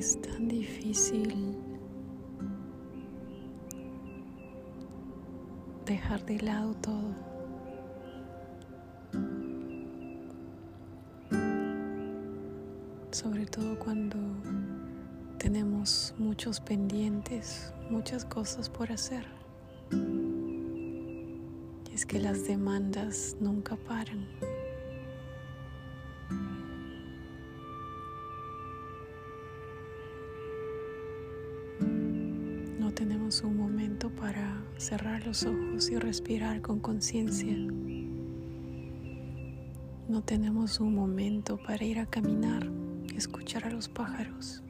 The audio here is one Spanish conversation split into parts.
Es tan difícil dejar de lado todo. Sobre todo cuando tenemos muchos pendientes, muchas cosas por hacer. Y es que las demandas nunca paran. Cerrar los ojos y respirar con conciencia. No tenemos un momento para ir a caminar y escuchar a los pájaros.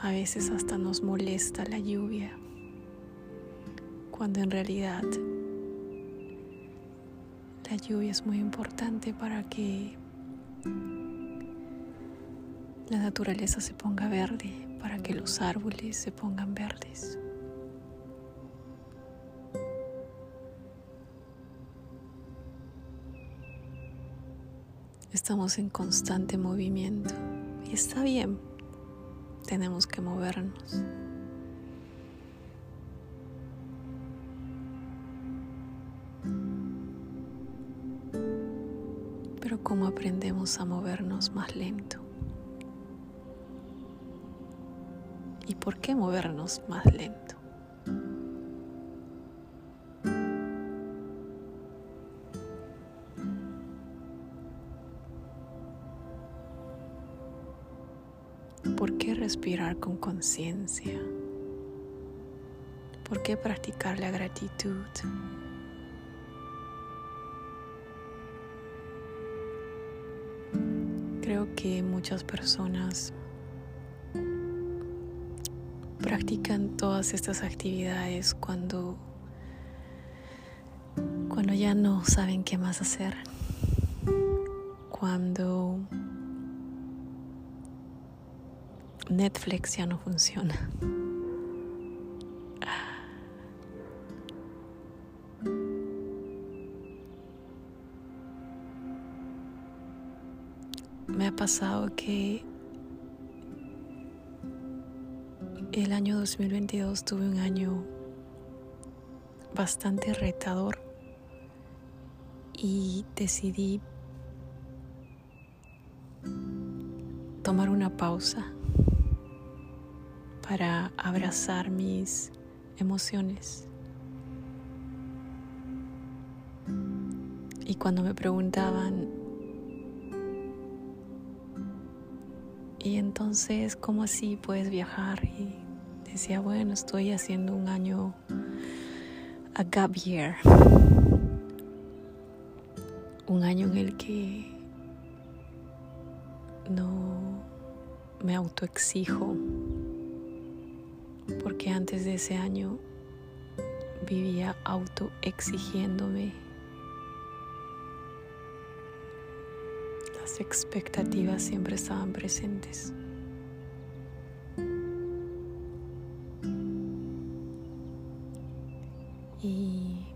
A veces hasta nos molesta la lluvia, cuando en realidad la lluvia es muy importante para que la naturaleza se ponga verde, para que los árboles se pongan verdes. Estamos en constante movimiento y está bien, tenemos que movernos. Pero ¿cómo aprendemos a movernos más lento? ¿Y por qué movernos más lento? ¿Por qué respirar con conciencia? ¿Por qué practicar la gratitud? Creo que muchas personas practican todas estas actividades cuando cuando ya no saben qué más hacer. Cuando Netflix ya no funciona. Me ha pasado que el año 2022 tuve un año bastante retador y decidí tomar una pausa para abrazar mis emociones. Y cuando me preguntaban, y entonces, ¿cómo así puedes viajar? Y decía, bueno, estoy haciendo un año a gap year, un año en el que no me autoexijo, porque antes de ese año vivía autoexigiéndome. Las expectativas siempre estaban presentes. Y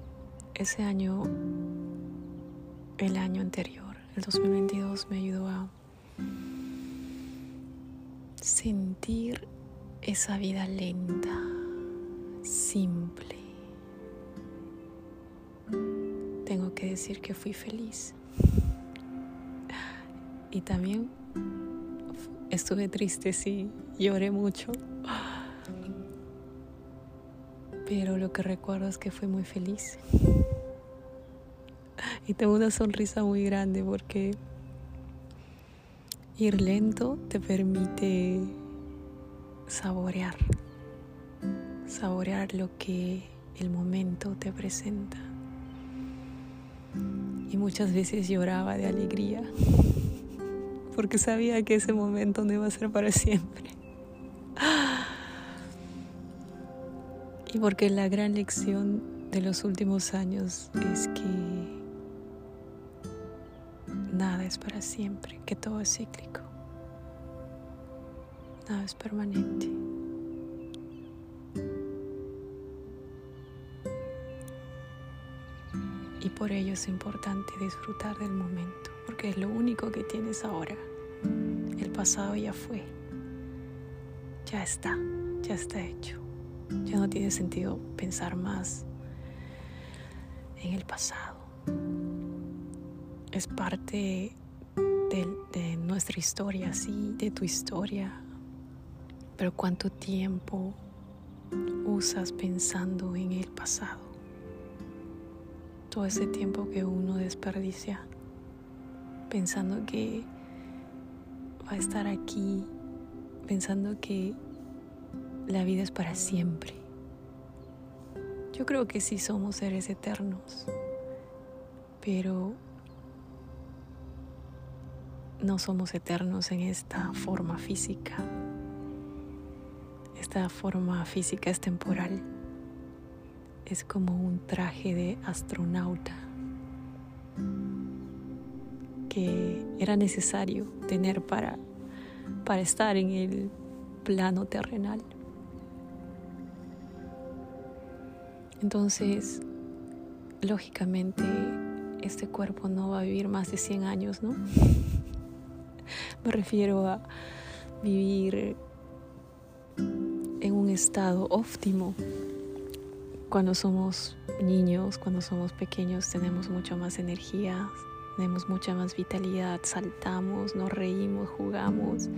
ese año, el año anterior, el 2022, me ayudó a sentir esa vida lenta, simple. Tengo que decir que fui feliz. Y también estuve triste, sí, lloré mucho pero lo que recuerdo es que fui muy feliz. Y tengo una sonrisa muy grande porque ir lento te permite saborear, saborear lo que el momento te presenta. Y muchas veces lloraba de alegría porque sabía que ese momento no iba a ser para siempre. Y porque la gran lección de los últimos años es que nada es para siempre, que todo es cíclico, nada es permanente. Y por ello es importante disfrutar del momento, porque es lo único que tienes ahora. El pasado ya fue, ya está, ya está hecho. Ya no tiene sentido pensar más en el pasado. Es parte de, nuestra historia, sí, de tu historia. Pero ¿cuánto tiempo usas pensando en el pasado? todo ese tiempo que uno desperdicia pensando que va a estar aquí, pensando que la vida es para siempre. Yo creo que sí somos seres eternos, pero no somos eternos en esta forma física. Esta forma física es temporal es como un traje de astronauta que era necesario tener para, para estar en el plano terrenal. Entonces, lógicamente, este cuerpo no va a vivir más de 100 años, ¿no? Me refiero a vivir en un estado óptimo cuando somos niños, cuando somos pequeños, tenemos mucho más energía, tenemos mucha más vitalidad, saltamos, nos reímos, jugamos.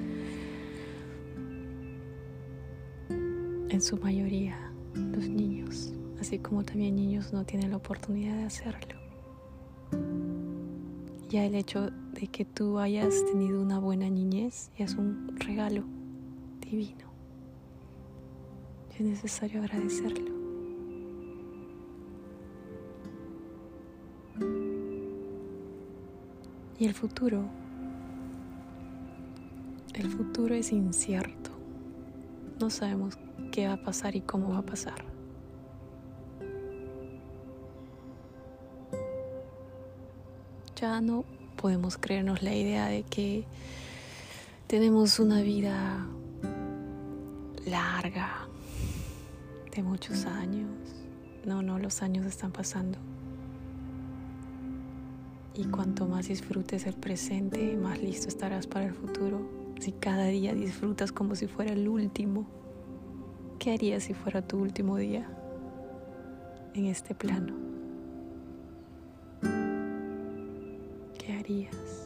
En su mayoría, los niños, así como también niños no tienen la oportunidad de hacerlo. Ya el hecho de que tú hayas tenido una buena niñez es un regalo divino. Es necesario agradecerlo. Y el futuro, el futuro es incierto. No sabemos qué va a pasar y cómo va a pasar. Ya no podemos creernos la idea de que tenemos una vida larga, de muchos años. No, no, los años están pasando. Y cuanto más disfrutes el presente, más listo estarás para el futuro. Si cada día disfrutas como si fuera el último, ¿qué harías si fuera tu último día en este plano? Harías?